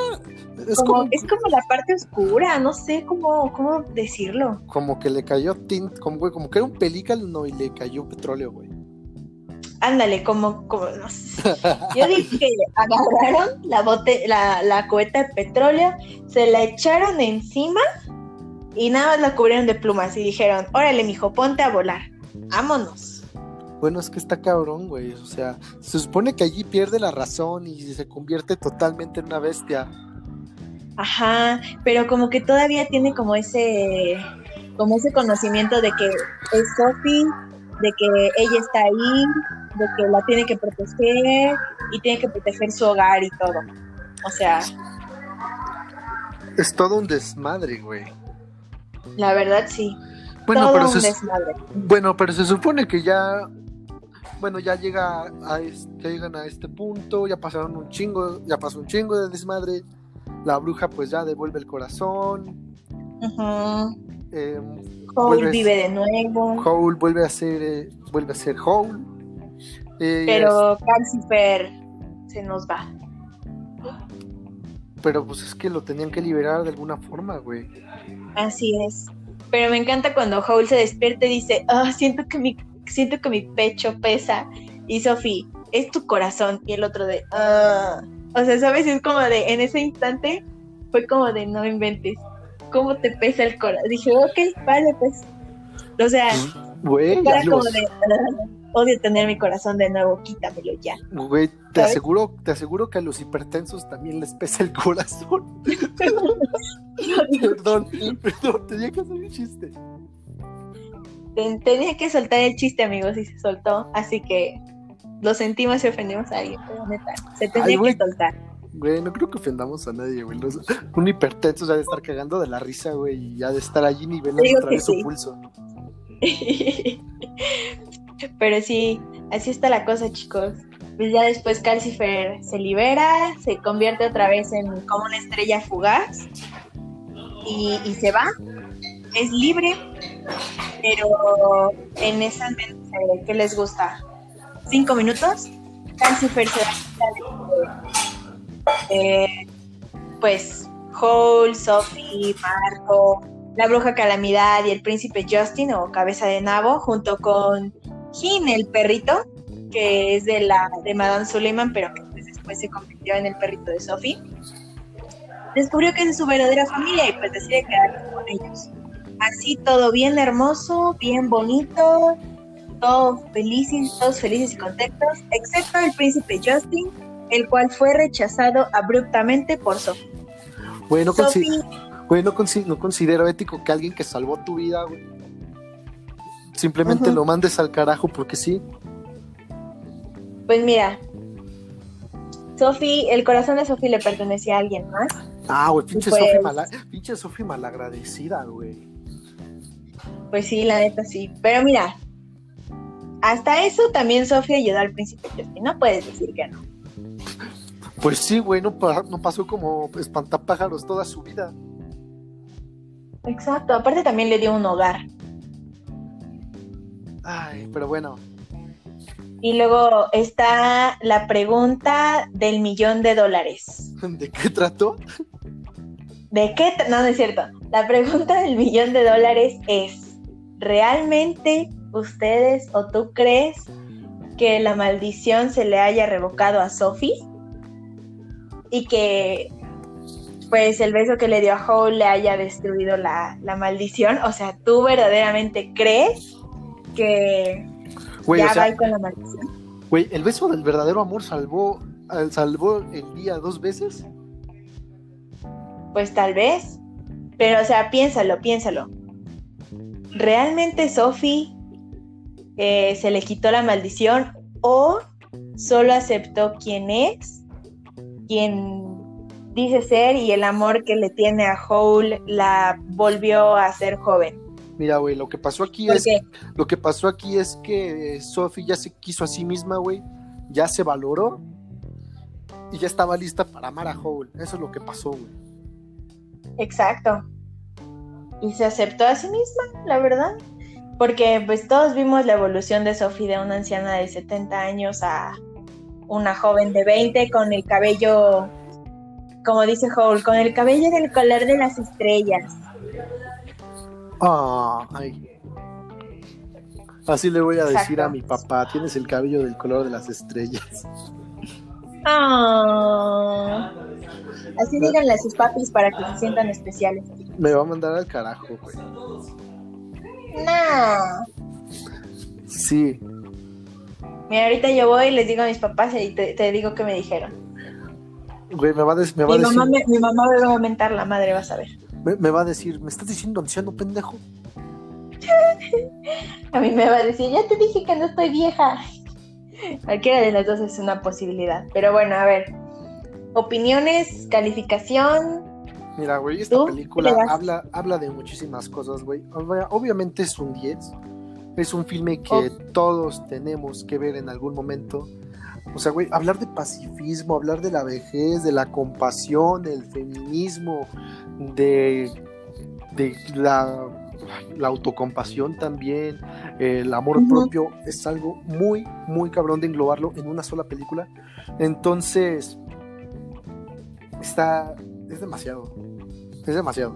Speaker 1: Es
Speaker 2: como,
Speaker 1: como,
Speaker 2: es como la parte oscura, no sé cómo, cómo decirlo.
Speaker 1: como que le cayó tint, como, güey, como que era un pelícano y le cayó petróleo, güey.
Speaker 2: Ándale, como, como no sé. Yo dije que agarraron la, bote, la, la cubeta de petróleo, se la echaron encima y nada más la cubrieron de plumas y dijeron, órale, mijo, ponte a volar. Vámonos.
Speaker 1: Bueno, es que está cabrón, güey. O sea, se supone que allí pierde la razón y se convierte totalmente en una bestia.
Speaker 2: Ajá, pero como que todavía tiene como ese, como ese conocimiento de que es Sophie, de que ella está ahí, de que la tiene que proteger y tiene que proteger su hogar y todo. O sea,
Speaker 1: Es todo un desmadre, güey.
Speaker 2: La verdad sí.
Speaker 1: Bueno,
Speaker 2: todo
Speaker 1: pero
Speaker 2: un
Speaker 1: se, bueno, pero se supone que ya. Bueno, ya llega a es- ya llegan a este punto, ya pasaron un chingo, ya pasó un chingo de desmadre. La bruja pues ya devuelve el corazón.
Speaker 2: Ujú.
Speaker 1: eh,
Speaker 2: Cole
Speaker 1: Vuelves-
Speaker 2: vive de nuevo,
Speaker 1: Howl vuelve a ser eh, vuelve a ser Howl. Eh,
Speaker 2: pero Calcifer se nos va.
Speaker 1: Pero pues es que lo tenían que liberar de alguna forma, güey.
Speaker 2: Así es. Pero me encanta cuando Howl se despierta y dice, ah, siento que mi, siento que mi pecho pesa. Y Sophie, es tu corazón. Y el otro de, ah. O sea, ¿sabes? Es como de, en ese instante, fue como de, no inventes. ¿Cómo te pesa el corazón? Dije, ok, vale, pues. O sea,
Speaker 1: Güey,
Speaker 2: era como de, "Ah, odio tener mi corazón de nuevo, quítamelo ya.
Speaker 1: güey, te
Speaker 2: ¿Sabes?
Speaker 1: aseguro, te aseguro que a los hipertensos también les pesa el corazón. perdón, perdón, tenía que hacer un chiste.
Speaker 2: Ten- Tenía que soltar el chiste, amigos, y se soltó. Así que lo sentimos y ofendimos a alguien, pero neta, se tenía
Speaker 1: Ay,
Speaker 2: que soltar.
Speaker 1: Güey, no creo que ofendamos a nadie, güey. Un hipertenso ya de estar cagando de la risa, güey, y ya de estar allí nivelando otra vez su
Speaker 2: sí.
Speaker 1: pulso.
Speaker 2: Pero sí, así está la cosa, chicos. Pues ya después Calcifer se libera, se convierte otra vez en como una estrella fugaz y, y se va. Es libre, pero en esa eh, ¿qué les gusta? ¿Cinco minutos? Calcifer se de que, eh, pues Hole, Sophie, Marco, la bruja Calamidad y el príncipe Justin o cabeza de nabo, junto con Jin, el perrito, que es de la de Madame Suleiman, pero que pues, después se convirtió en el perrito de Sophie. Descubrió que es su verdadera familia y pues decide quedarse con ellos. Así todo bien hermoso, bien bonito, todos felices, todos felices y contentos, excepto el príncipe Justin, el cual fue rechazado abruptamente por Sophie.
Speaker 1: Güey, no, consi-
Speaker 2: Sophie
Speaker 1: güey, no consi- no considero ético que alguien que salvó tu vida, güey, simplemente lo mandes al carajo porque sí.
Speaker 2: Pues mira, Sophie, el corazón de Sophie le pertenecía a alguien más.
Speaker 1: Ah, güey, pinche
Speaker 2: Pues-
Speaker 1: Sofi mala, pinche Sofi malagradecida, güey.
Speaker 2: Pues sí, la neta sí. Pero mira, hasta eso también Sophie ayudó al príncipe Justin. No puedes decir que no.
Speaker 1: Pues sí, güey, no, no pasó como espantapájaros toda su vida.
Speaker 2: Exacto. Aparte también le dio un hogar.
Speaker 1: Ay, pero bueno.
Speaker 2: Y luego está la pregunta del millón de dólares.
Speaker 1: ¿De qué trató?
Speaker 2: ¿De qué? No, no es cierto. La pregunta del millón de dólares es, ¿realmente ustedes o tú crees que la maldición se le haya revocado a Sophie? Y que pues el beso que le dio a Hole le haya destruido la, la maldición. O sea, ¿tú verdaderamente crees que
Speaker 1: Güey,
Speaker 2: ya
Speaker 1: o sea,
Speaker 2: va con la maldición?
Speaker 1: güey, el beso del verdadero amor salvó, al- salvó el día dos veces.
Speaker 2: Pues tal vez. Pero, o sea, piénsalo, piénsalo. ¿Realmente Sophie eh, se le quitó la maldición o solo aceptó quién es, quién dice ser y el amor que le tiene a Hole la volvió a ser joven?
Speaker 1: Mira, güey, lo que pasó aquí
Speaker 2: ¿Por
Speaker 1: es
Speaker 2: qué?
Speaker 1: lo que pasó aquí es que Sophie ya se quiso a sí misma, güey, ya se valoró y ya estaba lista para amar a Hole. Eso es lo que pasó, güey.
Speaker 2: Exacto. Y se aceptó a sí misma, la verdad. Porque pues todos vimos la evolución de Sophie de una anciana de 70 años a una joven de 20 con el cabello, como dice Hole, con el cabello del color de las estrellas.
Speaker 1: Ah, ay. Así le voy a decir
Speaker 2: Exacto.
Speaker 1: a mi papá, tienes el cabello del color de las estrellas.
Speaker 2: Ah. Así díganle a sus papis para que se sientan especiales.
Speaker 1: Me va a mandar al carajo, güey.
Speaker 2: Nah.
Speaker 1: Sí,
Speaker 2: Mira, ahorita yo voy y les digo a mis papás y te, te digo que me dijeron.
Speaker 1: güey, me va a, des- me va a
Speaker 2: Mi
Speaker 1: decir,
Speaker 2: mamá, me, mi mamá me va a mentar la madre, vas a ver.
Speaker 1: Me, me va a decir, ¿me estás diciendo anciano, pendejo?
Speaker 2: A mí me va a decir, ya te dije que no estoy vieja. Cualquiera de las dos es una posibilidad. Pero bueno, a ver. Opiniones, calificación.
Speaker 1: Mira, güey, esta
Speaker 2: ¿Tú?
Speaker 1: película habla, habla de muchísimas cosas, güey. Obvia- Obviamente es un 10. Es un filme que
Speaker 2: Oh.
Speaker 1: todos tenemos que ver en algún momento. O sea, güey, hablar de pacifismo, hablar de la vejez, de la compasión, del feminismo, de, de la, la autocompasión también, el amor propio, es algo muy, muy cabrón de englobarlo en una sola película. Entonces, está, es demasiado, es demasiado.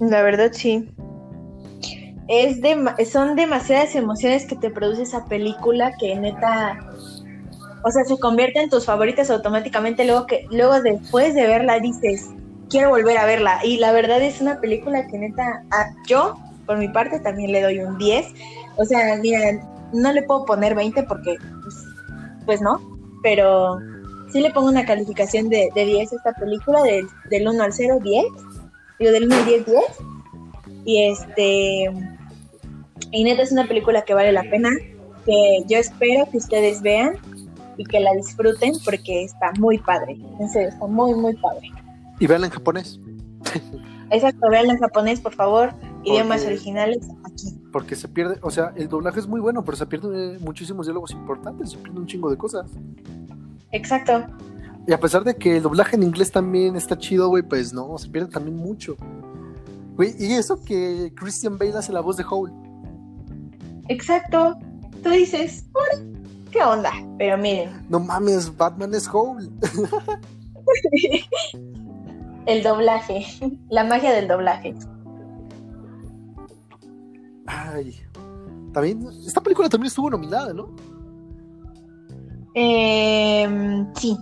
Speaker 2: La verdad, sí. Es dema- son demasiadas emociones que te produce esa película que neta. O sea, se convierte en tus favoritas automáticamente. Luego que, luego después de verla dices, quiero volver a verla. Y la verdad es una película que neta, ah, yo, por mi parte, también le doy un 10. O sea, mira, no le puedo poner 20 porque, pues, pues no. Pero sí le pongo una calificación de, de 10 a esta película, del, del 1 al 0, 10. Digo, del 1 al 10, 10. Y este. Y neta es una película que vale la pena. Que yo espero que ustedes vean y que la disfruten porque está muy padre. En serio, está muy, muy padre.
Speaker 1: Y veanla en japonés,
Speaker 2: Exacto, veanla en japonés, por favor. Idiomas originales aquí.
Speaker 1: porque se pierde, o sea, el doblaje es muy bueno, pero se pierden muchísimos diálogos importantes, se pierde un chingo de cosas.
Speaker 2: Exacto.
Speaker 1: Y a pesar de que el doblaje en inglés también está chido, güey, pues no, se pierde también mucho. Güey, y eso que Christian Bale hace la voz de Howl.
Speaker 2: Exacto. Tú dices, "Ora, ¿qué onda? Pero miren,
Speaker 1: No mames, Batman es Howl.
Speaker 2: el doblaje, la magia del doblaje.
Speaker 1: Ay. También, esta película también estuvo nominada, ¿no?
Speaker 2: Em, sí,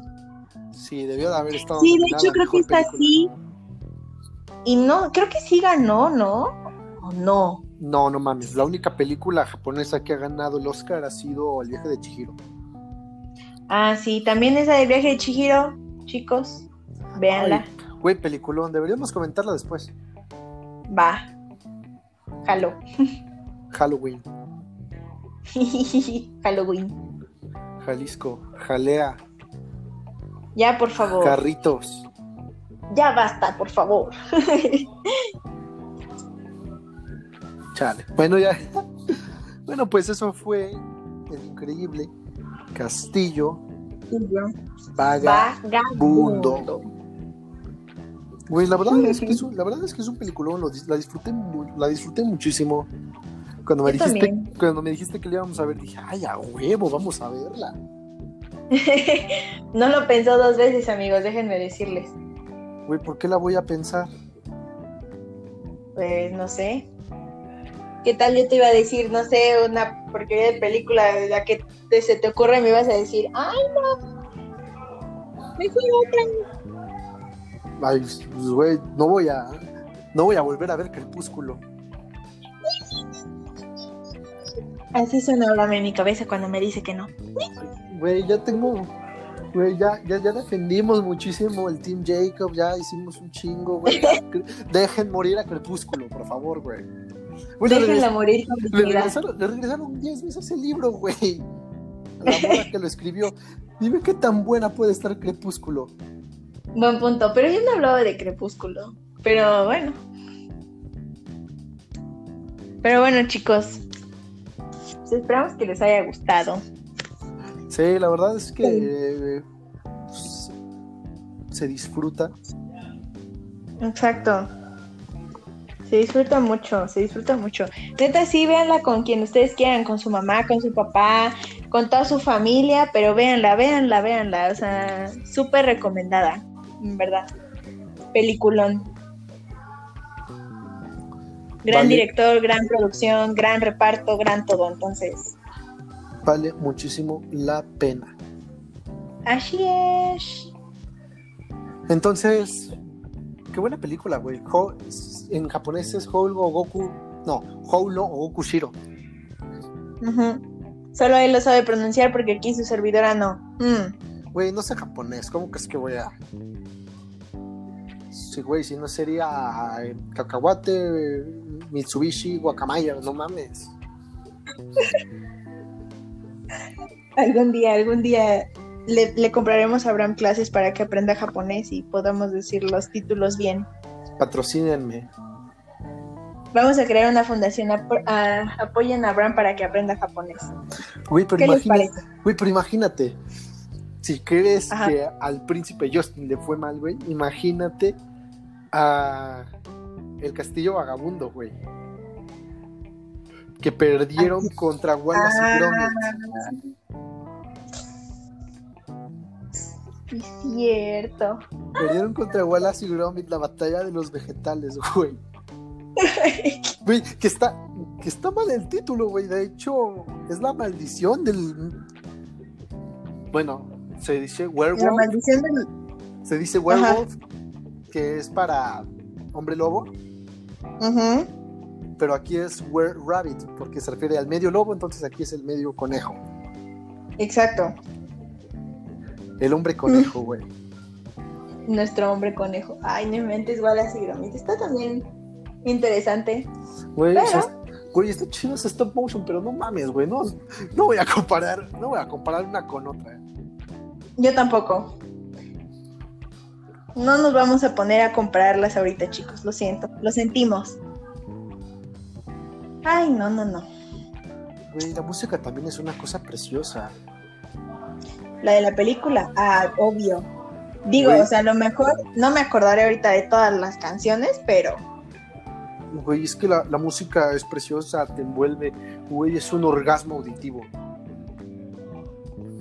Speaker 1: Sí, debió de haber estado
Speaker 2: Sí, de hecho creo que está así. Y no, creo que sí ganó, ¿no? ¿O no?
Speaker 1: No, no mames, la única película japonesa que ha ganado el Oscar ha sido El viaje de Chihiro.
Speaker 2: Ah, sí, también esa del viaje de Chihiro, chicos. Véanla.
Speaker 1: Ay, Güey, peliculón, deberíamos comentarla después.
Speaker 2: Va. Jalo.
Speaker 1: Halloween,
Speaker 2: Halloween.
Speaker 1: Jalisco, Jalea,
Speaker 2: Ya, por favor.
Speaker 1: Carritos.
Speaker 2: ya basta, por favor.
Speaker 1: Chale. Bueno, ya. Bueno, pues eso fue el increíble Castillo Vaga.
Speaker 2: Vagabundo.
Speaker 1: Güey, la verdad es que es un, la verdad es que es un peliculón, lo la disfruté la disfruté muchísimo. Cuando me
Speaker 2: Yo
Speaker 1: dijiste
Speaker 2: también.
Speaker 1: cuando me dijiste que la íbamos a ver, dije, "Ay, a huevo, vamos a verla."
Speaker 2: no lo pensó dos veces, amigos, déjenme decirles.
Speaker 1: Güey, ¿por qué la voy a pensar?
Speaker 2: Pues no sé. ¿Qué tal yo te iba a decir, no sé, una porquería de película de la que te- se te ocurre me ibas a decir, ay no, mejor otra.
Speaker 1: Ay, pues, güey, no voy a no voy a volver a ver Crepúsculo.
Speaker 2: Así suena ahora en mi cabeza cuando me dice que no.
Speaker 1: Güey, ya tengo Güey, ya, ya, ya defendimos muchísimo el Team Jacob, ya hicimos un chingo, güey. Dejen morir a Crepúsculo, por favor, güey.
Speaker 2: Bueno, Déjenla morir con
Speaker 1: le regresaron, le regresaron 10 veces ese libro, güey. A la mora que lo escribió. Dime qué tan buena puede estar Crepúsculo.
Speaker 2: Buen punto, pero yo no hablaba de Crepúsculo. Pero bueno. Pero bueno, chicos. Pues esperamos que les haya gustado.
Speaker 1: Sí, la verdad es que pues, se disfruta.
Speaker 2: Exacto. Se disfruta mucho, se disfruta mucho. Neta, sí, véanla con quien ustedes quieran, con su mamá, con su papá, con toda su familia, pero véanla, véanla, véanla. O sea, súper recomendada, en verdad. Peliculón. Gran director, gran producción, gran reparto, gran todo, entonces.
Speaker 1: Vale muchísimo la pena.
Speaker 2: Así es.
Speaker 1: Entonces, qué buena película, güey. En japonés es Houlo Goku. No, Houlo o Goku Shiro.
Speaker 2: Solo él lo sabe pronunciar porque aquí su servidora no.
Speaker 1: Mm. Güey, no sé japonés. ¿Cómo crees que voy a.? Sí, güey, si no sería eh, cacahuate, Mitsubishi, guacamaya, no mames.
Speaker 2: algún día, algún día le, compraremos a Abraham clases para que aprenda japonés y podamos decir los títulos bien.
Speaker 1: Patrocínenme.
Speaker 2: Vamos a crear una fundación, apoyen a Abraham para que aprenda japonés.
Speaker 1: Güey, pero, imagínate, pero imagínate, si crees que al príncipe Justin le fue mal, güey, imagínate a el castillo vagabundo, güey. Que perdieron contra Wallace y ah. Gromit.
Speaker 2: Es cierto.
Speaker 1: Perdieron contra Wallace y Gromit la batalla de los vegetales, güey. Güey, que está, que está mal el título, güey. De hecho, es la maldición del. Bueno, se dice werewolf. La maldición del. Se dice werewolf, que es para hombre lobo. Pero aquí es were rabbit, porque se refiere al medio lobo, entonces aquí es el medio conejo.
Speaker 2: Exacto.
Speaker 1: El hombre conejo, güey.
Speaker 2: Nuestro hombre conejo. Ay, no mentes Wallace y Gromit. Está también interesante.
Speaker 1: Güey, güey, está chido ese stop motion, pero no mames, güey. No, no voy a comparar, no voy a comparar una con otra.
Speaker 2: Yo tampoco. No nos vamos a poner a compararlas ahorita, chicos. Lo siento, lo sentimos. Ay, no, no, no.
Speaker 1: Güey, la música también es una cosa preciosa.
Speaker 2: La de la película, ah, obvio. Digo, o sea, a lo mejor no me acordaré ahorita de todas las canciones, pero.
Speaker 1: Güey, es que la, música es preciosa, te envuelve. Güey, es un orgasmo auditivo.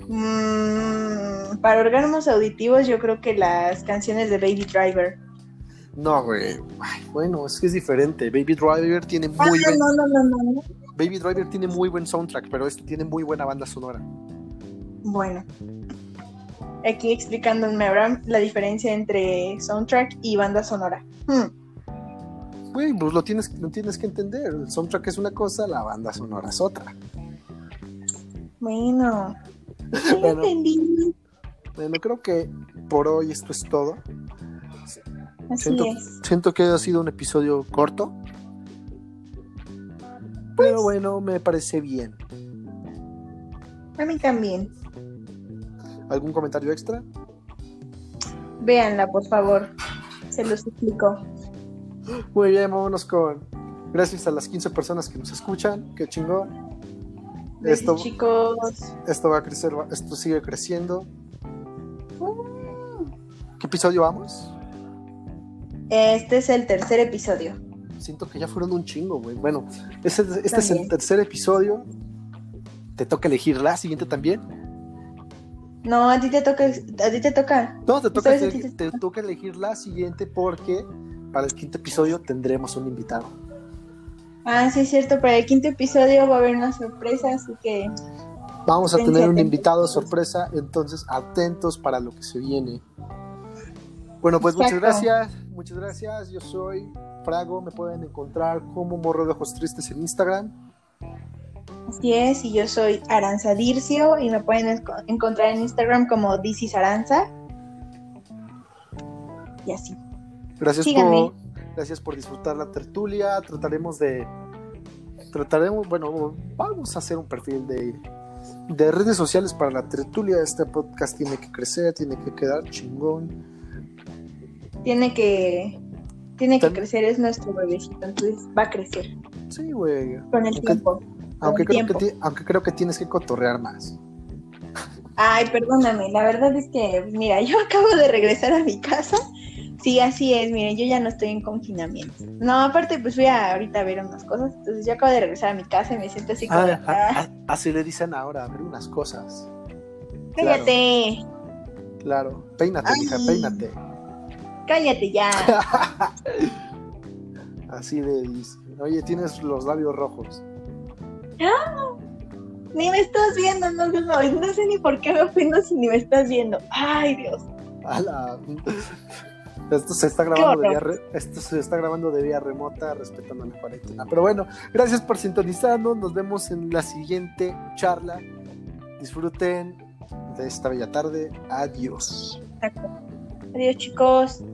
Speaker 2: Mm, para orgasmos auditivos, yo creo que las canciones de Baby Driver.
Speaker 1: No, güey. bueno, es que es diferente. Baby Driver tiene muy
Speaker 2: ah, buen... no, no, no, no.
Speaker 1: Baby Driver tiene muy buen soundtrack, pero este tiene muy buena banda sonora.
Speaker 2: Bueno, aquí explicándome Abraham la diferencia entre soundtrack y banda sonora.
Speaker 1: Hmm. pues lo tienes, lo tienes que entender. El soundtrack es una cosa, la banda sonora es otra.
Speaker 2: Bueno, bueno, entendí.
Speaker 1: Bueno, creo que por hoy esto es todo.
Speaker 2: Así
Speaker 1: siento,
Speaker 2: es.
Speaker 1: siento que ha sido un episodio corto. Pero pues bueno, me parece bien.
Speaker 2: A mí también.
Speaker 1: ¿Algún comentario extra?
Speaker 2: Véanla, por favor. Se los explico.
Speaker 1: Muy bien, vámonos con. Gracias a las 15 personas que nos escuchan. Qué chingón.
Speaker 2: esto, chicos.
Speaker 1: Esto va a crecer, esto sigue creciendo. ¿Qué episodio vamos?
Speaker 2: Este es el tercer episodio.
Speaker 1: Siento que ya fueron un chingo, güey. Bueno, este, este es el tercer episodio. ¿Te toca elegir la siguiente también?
Speaker 2: No, a ti te toca. A ti te toca.
Speaker 1: No, te toca, te, toca elegir la siguiente porque para el quinto episodio tendremos un invitado.
Speaker 2: Ah, sí, es cierto. Para el quinto episodio va a haber una sorpresa, así que.
Speaker 1: Vamos a tener un invitado sorpresa, entonces atentos para lo que se viene. Bueno, pues muchas gracias. Muchas gracias. Yo soy Frago. Me pueden encontrar como Morro de Ojos Tristes en Instagram.
Speaker 2: Así es, y yo soy Aranza Dircio y me pueden encontrar en Instagram como This Aranza. Y así.
Speaker 1: Gracias por, gracias por disfrutar la tertulia. Trataremos de. Trataremos, bueno, vamos a hacer un perfil de, de redes sociales para la tertulia. Este podcast tiene que crecer, tiene que quedar chingón.
Speaker 2: Tiene que. Tiene que crecer, es nuestro bebecito, entonces va a crecer.
Speaker 1: Sí, güey.
Speaker 2: Con el tiempo.
Speaker 1: Aunque creo, que aunque creo que tienes que cotorrear más.
Speaker 2: Ay, perdóname, la verdad es que, mira, yo acabo de regresar a mi casa. Sí, así es, miren, yo ya no estoy en confinamiento. No, aparte, pues fui a ahorita a ver unas cosas. Entonces, yo acabo de regresar a mi casa y me siento así como. Ah,
Speaker 1: ah, ah, así le dicen ahora, a ver unas cosas.
Speaker 2: Cállate.
Speaker 1: Claro, peínate, hija, peínate.
Speaker 2: Cállate ya.
Speaker 1: así le dicen. Oye, tienes los labios rojos.
Speaker 2: Ni me estás viendo, no, no, no, sé ni por qué me ofendo si ni me estás viendo. Ay, Dios.
Speaker 1: Esto se está grabando de vía esto se está grabando de vía remota respetando la cuarentena. Pero bueno, gracias por sintonizarnos. Nos vemos en la siguiente charla. Disfruten de esta bella tarde. Adiós.
Speaker 2: Adiós, chicos.